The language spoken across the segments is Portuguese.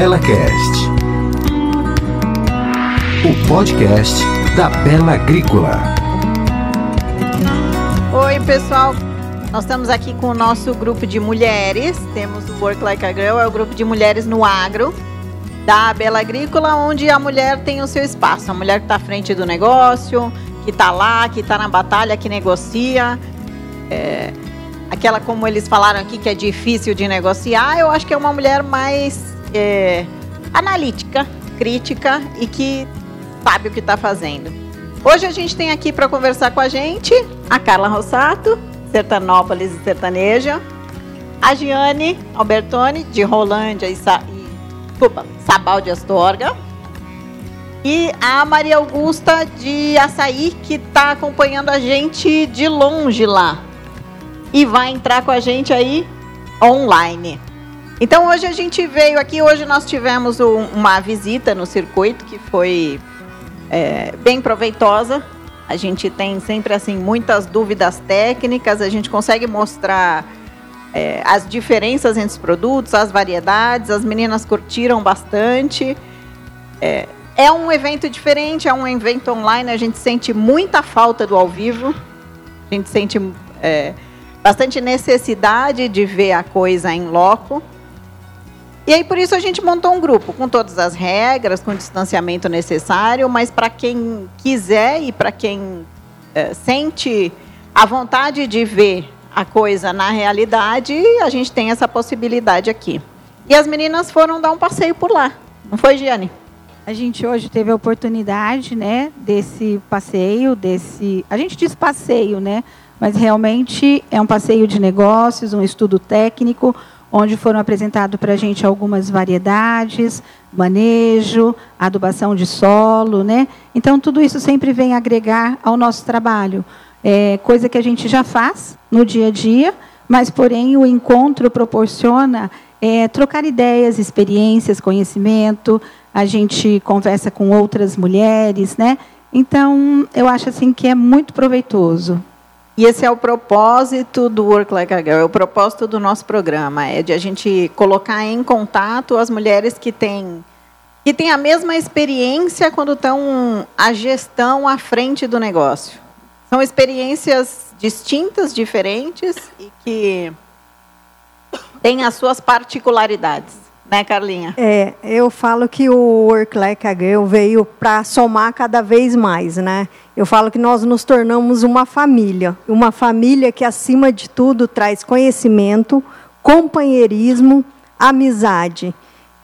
BelaCast, o podcast da Bela Agrícola. Oi, pessoal. Nós estamos aqui com o nosso grupo de mulheres. Temos o Work Like a Girl, é o grupo de mulheres no agro da Bela Agrícola, onde a mulher tem o seu espaço. A mulher que está à frente do negócio, que está lá, que está na batalha, que negocia. É, aquela, como eles falaram aqui, que é difícil de negociar, eu acho que é uma mulher mais é, analítica, crítica e que sabe o que está fazendo. Hoje a gente tem aqui para conversar com a gente a Carla Rossato, Sertanópolis e Sertaneja, a Giane Albertoni, de Rolândia e, Sa e Sabal de Astorga, e a Maria Augusta de Açaí, que está acompanhando a gente de longe lá e vai entrar com a gente aí online. Então hoje a gente veio aqui, hoje nós tivemos um, uma visita no circuito que foi é, bem proveitosa. A gente tem sempre assim muitas dúvidas técnicas, a gente consegue mostrar é, as diferenças entre os produtos, as variedades. As meninas curtiram bastante. É, é um evento diferente, é um evento online. A gente sente muita falta do ao vivo. A gente sente é, bastante necessidade de ver a coisa em loco. E aí por isso a gente montou um grupo com todas as regras, com o distanciamento necessário, mas para quem quiser e para quem é, sente a vontade de ver a coisa na realidade, a gente tem essa possibilidade aqui. E as meninas foram dar um passeio por lá. Não foi, Giane? A gente hoje teve a oportunidade, né, desse passeio, desse, a gente diz passeio, né, mas realmente é um passeio de negócios, um estudo técnico, onde foram apresentados para a gente algumas variedades, manejo, adubação de solo, né? Então tudo isso sempre vem agregar ao nosso trabalho, é, coisa que a gente já faz no dia a dia, mas porém o encontro proporciona é, trocar ideias, experiências, conhecimento. A gente conversa com outras mulheres, né? Então eu acho assim que é muito proveitoso. E esse é o propósito do Work Like a Girl, é o propósito do nosso programa, é de a gente colocar em contato as mulheres que têm que têm a mesma experiência quando estão a gestão à frente do negócio. São experiências distintas, diferentes e que têm as suas particularidades. Né, Carlinha? É, eu falo que o Work Like a Girl veio para somar cada vez mais, né? Eu falo que nós nos tornamos uma família, uma família que acima de tudo traz conhecimento, companheirismo, amizade.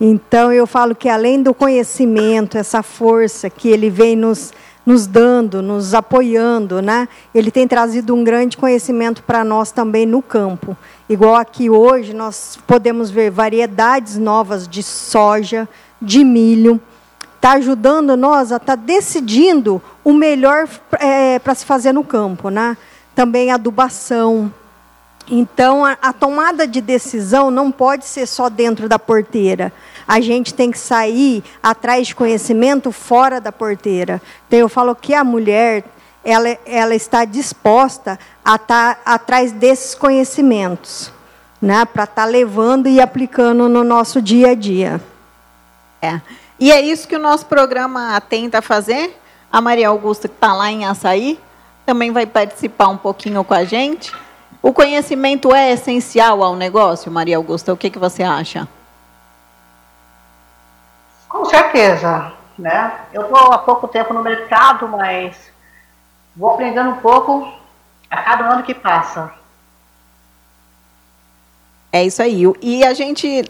Então eu falo que além do conhecimento, essa força que ele vem nos nos dando, nos apoiando, né? Ele tem trazido um grande conhecimento para nós também no campo. Igual aqui hoje nós podemos ver variedades novas de soja, de milho, está ajudando nós a estar tá decidindo o melhor é, para se fazer no campo, né? Também adubação. Então a, a tomada de decisão não pode ser só dentro da porteira a gente tem que sair atrás de conhecimento fora da porteira. Então, eu falo que a mulher ela, ela está disposta a estar tá atrás desses conhecimentos, né, para estar tá levando e aplicando no nosso dia a dia. É. E é isso que o nosso programa tenta fazer. A Maria Augusta, que está lá em Açaí, também vai participar um pouquinho com a gente. O conhecimento é essencial ao negócio, Maria Augusta? O que, que você acha? Com certeza, né? Eu estou há pouco tempo no mercado, mas vou aprendendo um pouco a cada ano que passa. É isso aí. E a gente,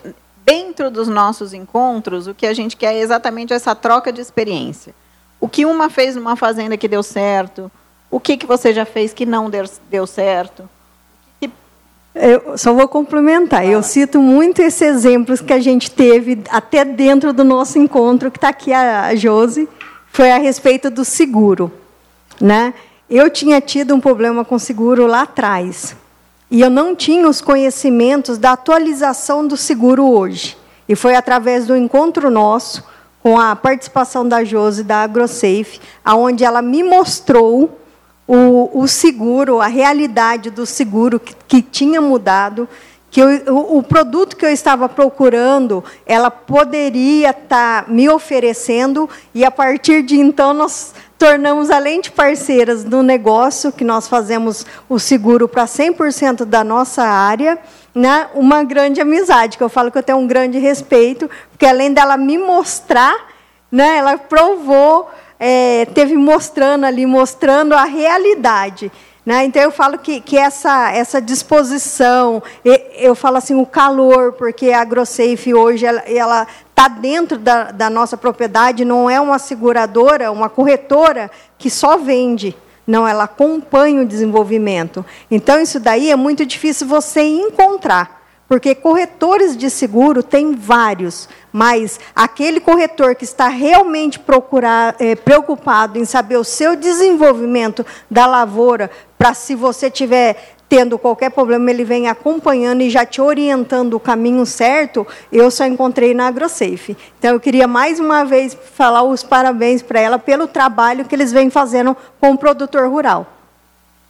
dentro dos nossos encontros, o que a gente quer é exatamente essa troca de experiência. O que uma fez numa fazenda que deu certo, o que, que você já fez que não deu, deu certo, eu só vou complementar. Eu cito muito esses exemplos que a gente teve até dentro do nosso encontro, que está aqui a Josi, foi a respeito do seguro. Né? Eu tinha tido um problema com seguro lá atrás. E eu não tinha os conhecimentos da atualização do seguro hoje. E foi através do encontro nosso, com a participação da Josi da AgroSafe, aonde ela me mostrou o, o seguro, a realidade do seguro que, que tinha mudado, que eu, o, o, produto que eu estava procurando, ela poderia estar tá me oferecendo, e a partir de então nós tornamos, além de parceiras no negócio, que nós fazemos o seguro para 100% da nossa área, né, uma grande amizade, que eu falo que eu tenho um grande respeito, porque além dela me mostrar, né, ela provou, é, teve mostrando ali, mostrando a realidade. Né? Então, eu falo que, que essa, essa disposição, eu falo assim, o calor, porque a AgroSafe hoje ela está dentro da, da nossa propriedade, não é uma seguradora, uma corretora que só vende. Não, ela acompanha o desenvolvimento. Então, isso daí é muito difícil você encontrar. Porque corretores de seguro tem vários, mas aquele corretor que está realmente procurar, é, preocupado em saber o seu desenvolvimento da lavoura, para se você tiver tendo qualquer problema, ele vem acompanhando e já te orientando o caminho certo, eu só encontrei na AgroSafe. Então, eu queria mais uma vez falar os parabéns para ela pelo trabalho que eles vêm fazendo com o produtor rural.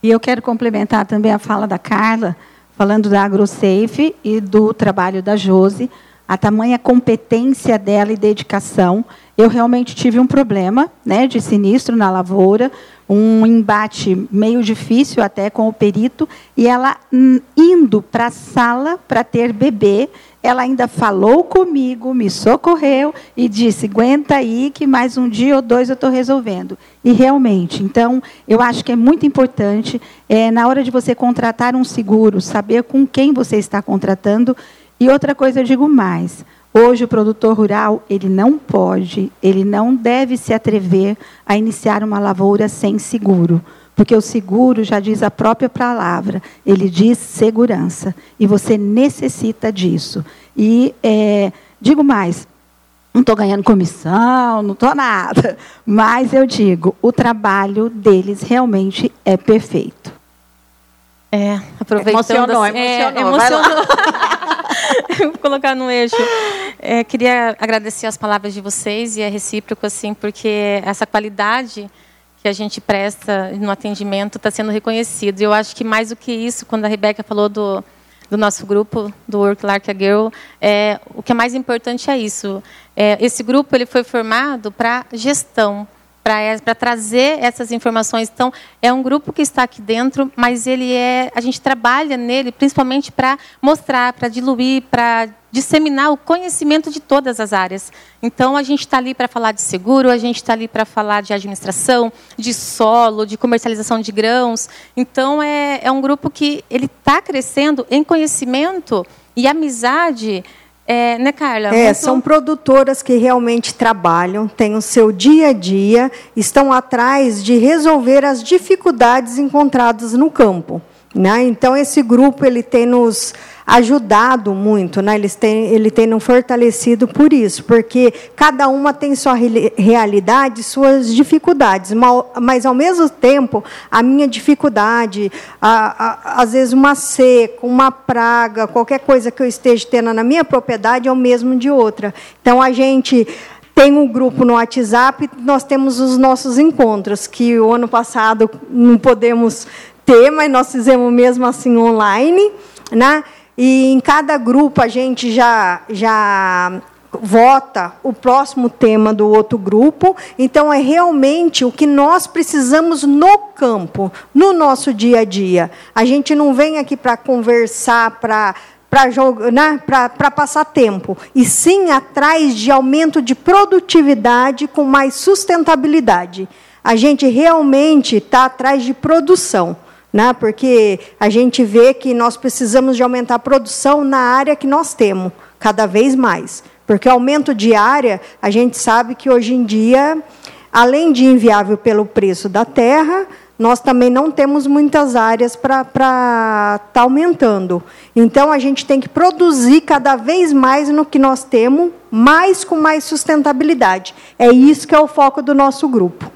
E eu quero complementar também a fala da Carla, falando da AgroSafe e do trabalho da Jose, a tamanha competência dela e dedicação. Eu realmente tive um problema né, de sinistro na lavoura, um embate meio difícil até com o perito, e ela hum, indo para a sala para ter bebê, ela ainda falou comigo, me socorreu e disse: aguenta aí, que mais um dia ou dois eu estou resolvendo. E realmente, então, eu acho que é muito importante, é, na hora de você contratar um seguro, saber com quem você está contratando. E outra coisa eu digo mais: hoje o produtor rural ele não pode, ele não deve se atrever a iniciar uma lavoura sem seguro. Porque o seguro já diz a própria palavra, ele diz segurança. E você necessita disso. E é, digo mais, não estou ganhando comissão, não estou nada. Mas eu digo, o trabalho deles realmente é perfeito. É, aproveitando. Emocionou, assim, emocionou. É, emocionou. Vou colocar no eixo. É, queria agradecer as palavras de vocês e é recíproco, assim, porque essa qualidade que a gente presta no atendimento está sendo reconhecido. E eu acho que mais do que isso, quando a Rebeca falou do, do nosso grupo, do Work Like a Girl, é, o que é mais importante é isso. É, esse grupo ele foi formado para gestão, para trazer essas informações. Então, é um grupo que está aqui dentro, mas ele é, a gente trabalha nele principalmente para mostrar, para diluir, para disseminar o conhecimento de todas as áreas. Então, a gente está ali para falar de seguro, a gente está ali para falar de administração, de solo, de comercialização de grãos. Então, é, é um grupo que ele está crescendo em conhecimento e amizade é, né, Carla? É, Muito... são produtoras que realmente trabalham, têm o seu dia a dia, estão atrás de resolver as dificuldades encontradas no campo. Né? Então, esse grupo ele tem nos ajudado muito, né? Eles têm, ele tem nos fortalecido por isso, porque cada uma tem sua realidade, suas dificuldades, mas ao mesmo tempo a minha dificuldade, a, a, às vezes uma seca, uma praga, qualquer coisa que eu esteja tendo na minha propriedade é o mesmo de outra. Então a gente tem um grupo no WhatsApp, nós temos os nossos encontros, que o ano passado não podemos ter, mas nós fizemos mesmo assim online, né? E em cada grupo a gente já, já vota o próximo tema do outro grupo. Então, é realmente o que nós precisamos no campo, no nosso dia a dia. A gente não vem aqui para conversar, para para né, passar tempo, e sim atrás de aumento de produtividade com mais sustentabilidade. A gente realmente está atrás de produção né? porque a gente vê que nós precisamos de aumentar a produção na área que nós temos, cada vez mais. Porque o aumento de área, a gente sabe que hoje em dia, além de inviável pelo preço da terra, nós também não temos muitas áreas para estar tá aumentando. Então, a gente tem que produzir cada vez mais no que nós temos, mais com mais sustentabilidade. É isso que é o foco do nosso grupo.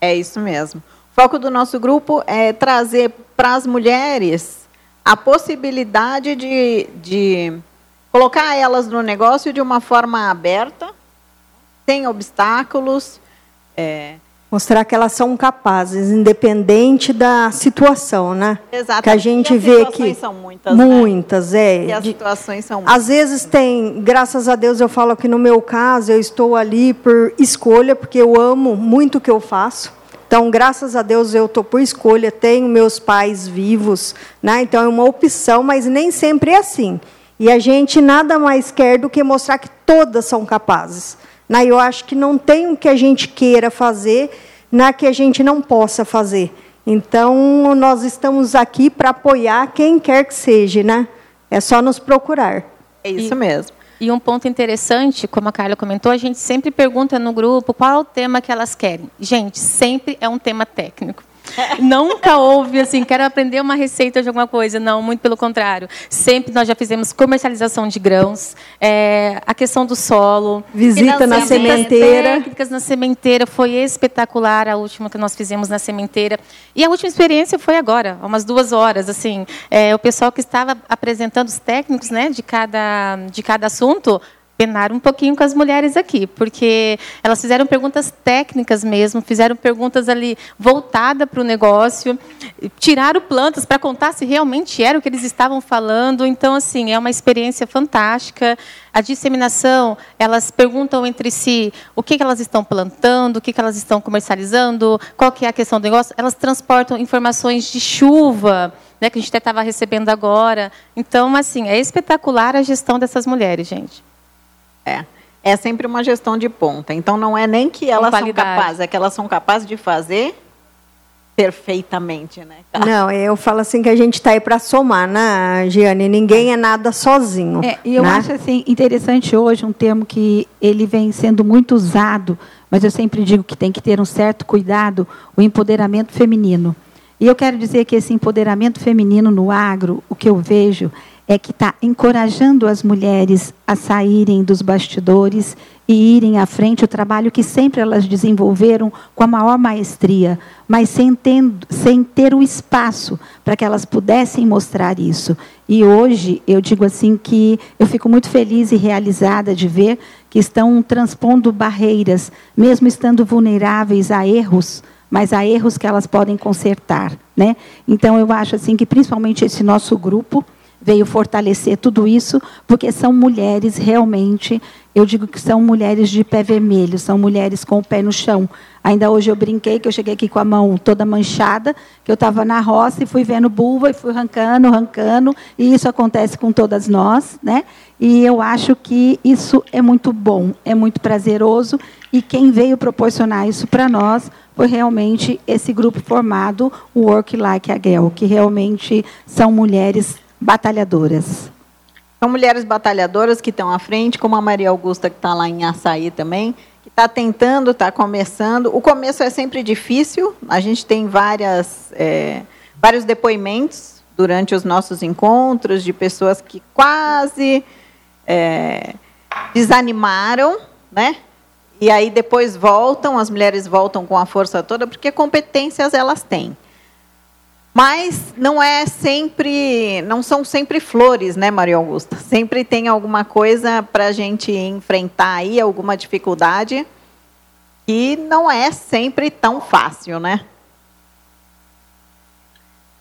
É isso mesmo. Foco do nosso grupo é trazer para as mulheres a possibilidade de, de colocar elas no negócio de uma forma aberta, sem obstáculos, é, Mostrar que elas são capazes, independente da situação, né? Exato. Que a gente as vê situações que são muitas, né? muitas é. E as situações são muitas. às vezes tem, graças a Deus eu falo que no meu caso eu estou ali por escolha, porque eu amo muito o que eu faço. Então, graças a Deus eu estou por escolha, tenho meus pais vivos, né? Então é uma opção, mas nem sempre é assim. E a gente nada mais quer do que mostrar que todas são capazes. Né? Eu acho que não tem o que a gente queira fazer na que a gente não possa fazer. Então, nós estamos aqui para apoiar quem quer que seja, né? É só nos procurar. É isso E- mesmo. E um ponto interessante, como a Carla comentou, a gente sempre pergunta no grupo qual é o tema que elas querem. Gente, sempre é um tema técnico. Nunca houve assim, quero aprender uma receita de alguma coisa. Não, muito pelo contrário. Sempre nós já fizemos comercialização de grãos, é, a questão do solo, Visita na sementeira. técnicas na sementeira foi espetacular a última que nós fizemos na sementeira e a última experiência foi agora há umas duas horas assim é, o pessoal que estava apresentando os técnicos né de cada de cada assunto penaram um pouquinho com as mulheres aqui porque elas fizeram perguntas técnicas mesmo fizeram perguntas ali voltada para o negócio tiraram plantas para contar se realmente era o que eles estavam falando então assim é uma experiência fantástica a disseminação, elas perguntam entre si o que, que elas estão plantando, o que, que elas estão comercializando, qual que é a questão do negócio. Elas transportam informações de chuva, né, que a gente até estava recebendo agora. Então, assim, é espetacular a gestão dessas mulheres, gente. É. É sempre uma gestão de ponta. Então não é nem que elas são capazes, é que elas são capazes de fazer perfeitamente, né? Não, eu falo assim que a gente está aí para somar, né, Giane? Ninguém é nada sozinho. É, e eu né? acho assim interessante hoje um termo que ele vem sendo muito usado, mas eu sempre digo que tem que ter um certo cuidado, o empoderamento feminino. E eu quero dizer que esse empoderamento feminino no agro, o que eu vejo é que está encorajando as mulheres a saírem dos bastidores e irem à frente o trabalho que sempre elas desenvolveram com a maior maestria, mas sem, tendo, sem ter o espaço para que elas pudessem mostrar isso. E hoje eu digo assim que eu fico muito feliz e realizada de ver que estão transpondo barreiras, mesmo estando vulneráveis a erros, mas há erros que elas podem consertar, né? Então eu acho assim que principalmente esse nosso grupo veio fortalecer tudo isso, porque são mulheres realmente, eu digo que são mulheres de pé vermelho, são mulheres com o pé no chão. Ainda hoje eu brinquei que eu cheguei aqui com a mão toda manchada, que eu estava na roça e fui vendo bulva e fui arrancando, arrancando, e isso acontece com todas nós, né? E eu acho que isso é muito bom, é muito prazeroso, e quem veio proporcionar isso para nós foi realmente esse grupo formado, o Work Like a Girl, que realmente são mulheres batalhadoras. São mulheres batalhadoras que estão à frente, como a Maria Augusta, que está lá em Açaí também, que está tentando, está começando. O começo é sempre difícil, a gente tem várias, é, vários depoimentos durante os nossos encontros de pessoas que quase é, desanimaram, né? E aí depois voltam, as mulheres voltam com a força toda, porque competências elas têm. Mas não é sempre, não são sempre flores, né, Maria Augusta? Sempre tem alguma coisa para a gente enfrentar aí, alguma dificuldade, que não é sempre tão fácil, né?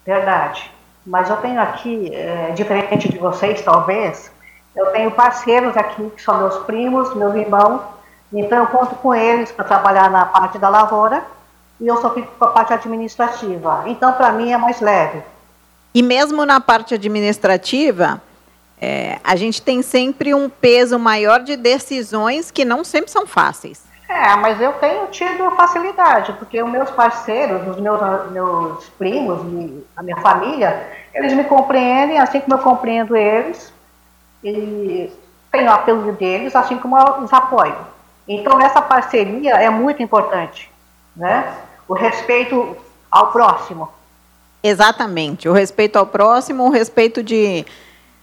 Verdade. Mas eu tenho aqui, é, diferente de vocês, talvez, eu tenho parceiros aqui que são meus primos, meus irmãos, então eu conto com eles para trabalhar na parte da lavoura e eu só fico com a parte administrativa. Então, para mim, é mais leve. E mesmo na parte administrativa, é, a gente tem sempre um peso maior de decisões que não sempre são fáceis. É, mas eu tenho tido facilidade, porque os meus parceiros, os meus, meus primos, a minha família, eles me compreendem assim como eu compreendo eles, e tenho o apelo deles, assim como eu os apoio. Então, essa parceria é muito importante, né? O respeito ao próximo. Exatamente. O respeito ao próximo, o respeito de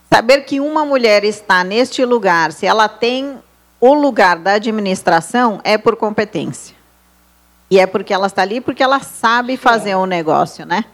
saber que uma mulher está neste lugar, se ela tem o lugar da administração, é por competência. E é porque ela está ali porque ela sabe fazer o negócio, né?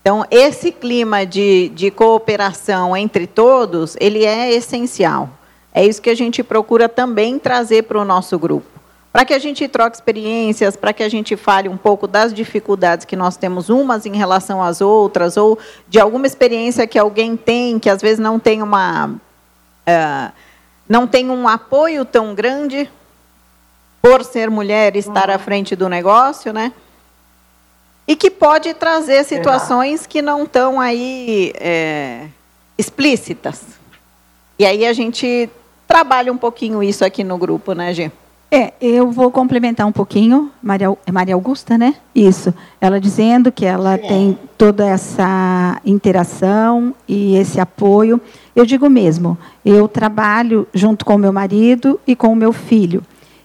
Então, esse clima de, de cooperação entre todos, ele é essencial. É isso que a gente procura também trazer para o nosso grupo. Para que a gente troque experiências, para que a gente fale um pouco das dificuldades que nós temos umas em relação às outras, ou de alguma experiência que alguém tem, que às vezes não tem uma. Uh, não tem um apoio tão grande por ser mulher e estar à uhum. frente do negócio, né? E que pode trazer situações que não estão aí é, explícitas. E aí a gente trabalha um pouquinho isso aqui no grupo, né, Gê? É, eu vou complementar um pouquinho, Maria, é Maria Augusta, né? Isso. Ela dizendo que ela tem toda essa interação e esse apoio. Eu digo mesmo, eu trabalho junto com o meu marido e com o meu filho.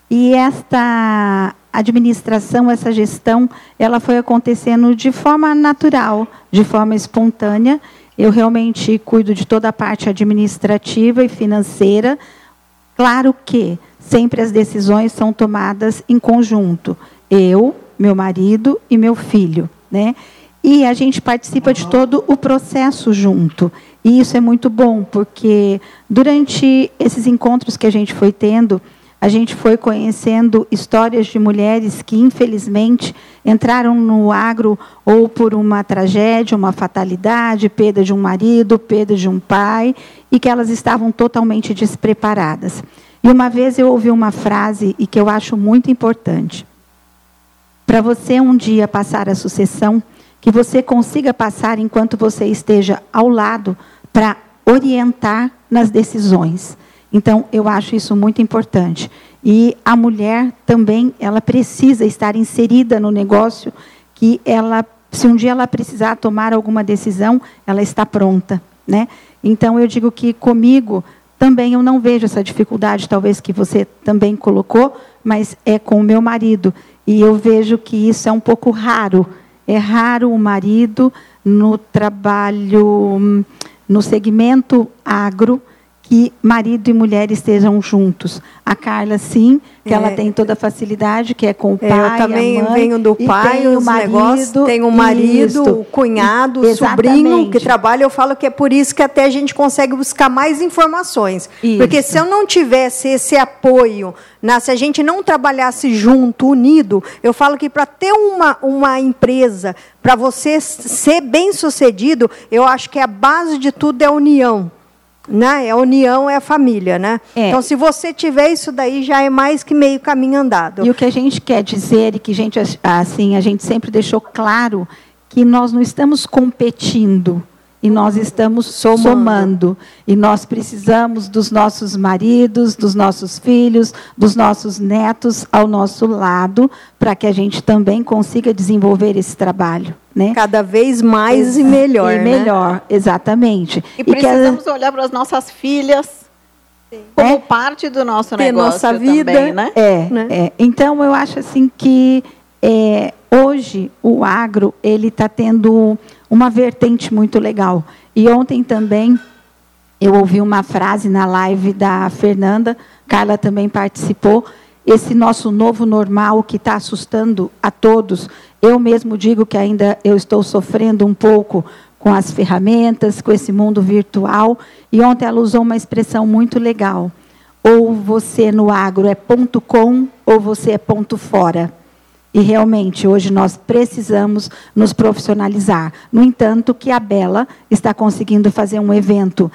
E esta administração, essa gestão, ela foi acontecendo de forma natural, de forma espontânea. Eu realmente cuido de toda a parte administrativa e financeira. Claro que sempre as decisões são tomadas em conjunto. Eu, meu marido e meu filho, né? E a gente participa de todo o processo junto. E isso é muito bom, porque durante esses encontros que a gente foi tendo, a gente foi conhecendo histórias de mulheres que, infelizmente, entraram no agro ou por uma tragédia, uma fatalidade, perda de um marido, perda de um pai, e que elas estavam totalmente despreparadas. E uma vez eu ouvi uma frase e que eu acho muito importante. Para você um dia passar a sucessão, que você consiga passar enquanto você esteja ao lado para orientar nas decisões então, eu acho isso muito importante. E a mulher também, ela precisa estar inserida no negócio, que ela, se um dia ela precisar tomar alguma decisão, ela está pronta, né? Então, eu digo que comigo também eu não vejo essa dificuldade, talvez que você também colocou, mas é com o meu marido. E eu vejo que isso é um pouco raro. É raro o marido no trabalho, hum, no segmento agro, que marido e mulher estejam juntos. A Carla, sim, que é. ela tem toda a facilidade, que é com o pai, é, Eu também a mãe, venho do pai, os marido, negócios. Tem o marido, o cunhado, o sobrinho que trabalha. Eu falo que é por isso que até a gente consegue buscar mais informações. Isso. Porque se eu não tivesse esse apoio, se a gente não trabalhasse junto, unido, eu falo que para ter uma, uma empresa, para você ser bem sucedido, eu acho que a base de tudo é a união né? A união é a família, né? É. Então, se você tiver isso daí, já é mais que meio caminho andado. E o que a gente quer dizer e que a gente, assim, a gente sempre deixou claro que nós não estamos competindo e nós estamos somando. somando. E nós precisamos dos nossos maridos, dos nossos filhos, dos nossos netos ao nosso lado, para que a gente também consiga desenvolver esse trabalho. Né? Cada vez mais e melhor. E né? melhor, exatamente. E, e precisamos que, olhar para as nossas filhas como é, parte do nosso negócio nossa vida, também, né? É, né? é. Então eu acho assim que é, hoje o agro ele está tendo uma vertente muito legal. E ontem também eu ouvi uma frase na live da Fernanda, Carla também participou. Esse nosso novo normal que está assustando a todos. Eu mesmo digo que ainda eu estou sofrendo um pouco com as ferramentas, com esse mundo virtual. E ontem ela usou uma expressão muito legal. Ou você no agro é ponto com, ou você é ponto fora. E realmente, hoje nós precisamos nos profissionalizar. No entanto, que a Bela está conseguindo fazer um evento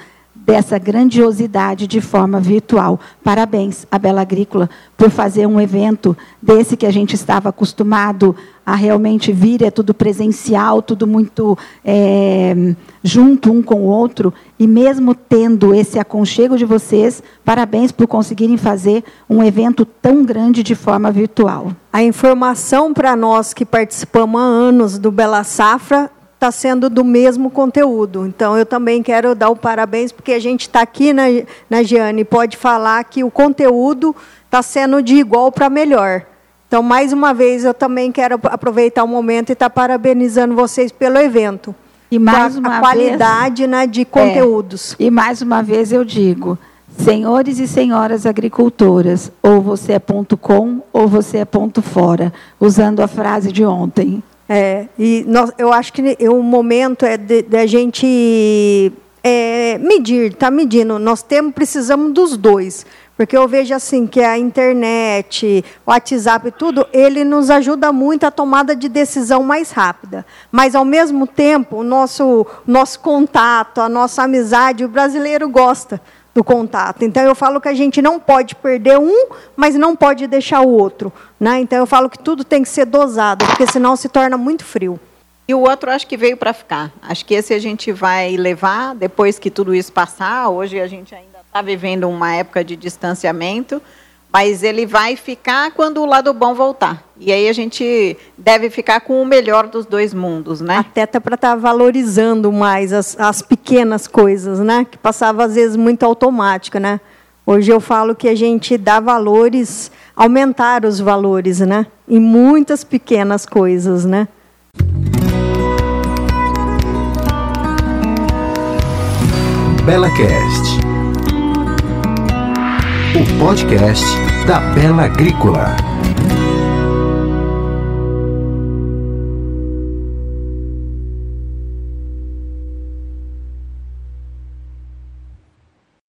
dessa grandiosidade de forma virtual. Parabéns à Bela Agrícola por fazer um evento desse que a gente estava acostumado a realmente vir, é tudo presencial, tudo muito é, junto um com o outro. E mesmo tendo esse aconchego de vocês, parabéns por conseguirem fazer um evento tão grande de forma virtual. A informação para nós que participamos há anos do Bela Safra está sendo do mesmo conteúdo. Então, eu também quero dar o parabéns, porque a gente está aqui na, na Giane e pode falar que o conteúdo está sendo de igual para melhor. Então, mais uma vez, eu também quero aproveitar o momento e estar tá parabenizando vocês pelo evento. E mais uma a qualidade vez, né, de conteúdos. É, e mais uma vez eu digo, senhores e senhoras agricultoras, ou você é ponto com ou você é ponto fora, usando a frase de ontem. É, e nós, eu acho que o momento é da gente é, medir, tá medindo. Nós temos, precisamos dos dois, Porque eu vejo assim que a internet, o WhatsApp, tudo, ele nos ajuda muito a tomada de decisão mais rápida. Mas ao mesmo tempo, o nosso nosso contato, a nossa amizade, o brasileiro gosta do contato. Então eu falo que a gente não pode perder um, mas não pode deixar o outro, né? Então eu falo que tudo tem que ser dosado, porque senão se torna muito frio. E o outro acho que veio para ficar. Acho que esse a gente vai levar depois que tudo isso passar. Hoje a gente ainda está vivendo uma época de distanciamento, mas ele vai ficar quando o lado bom voltar. E aí a gente deve ficar com o melhor dos dois mundos, né? Até tá para estar tá valorizando mais as, as pequenas coisas, né? Que passava às vezes muito automática, né? Hoje eu falo que a gente dá valores, aumentar os valores, né? Em muitas pequenas coisas, né? Bela Cast o podcast da Bela Agrícola.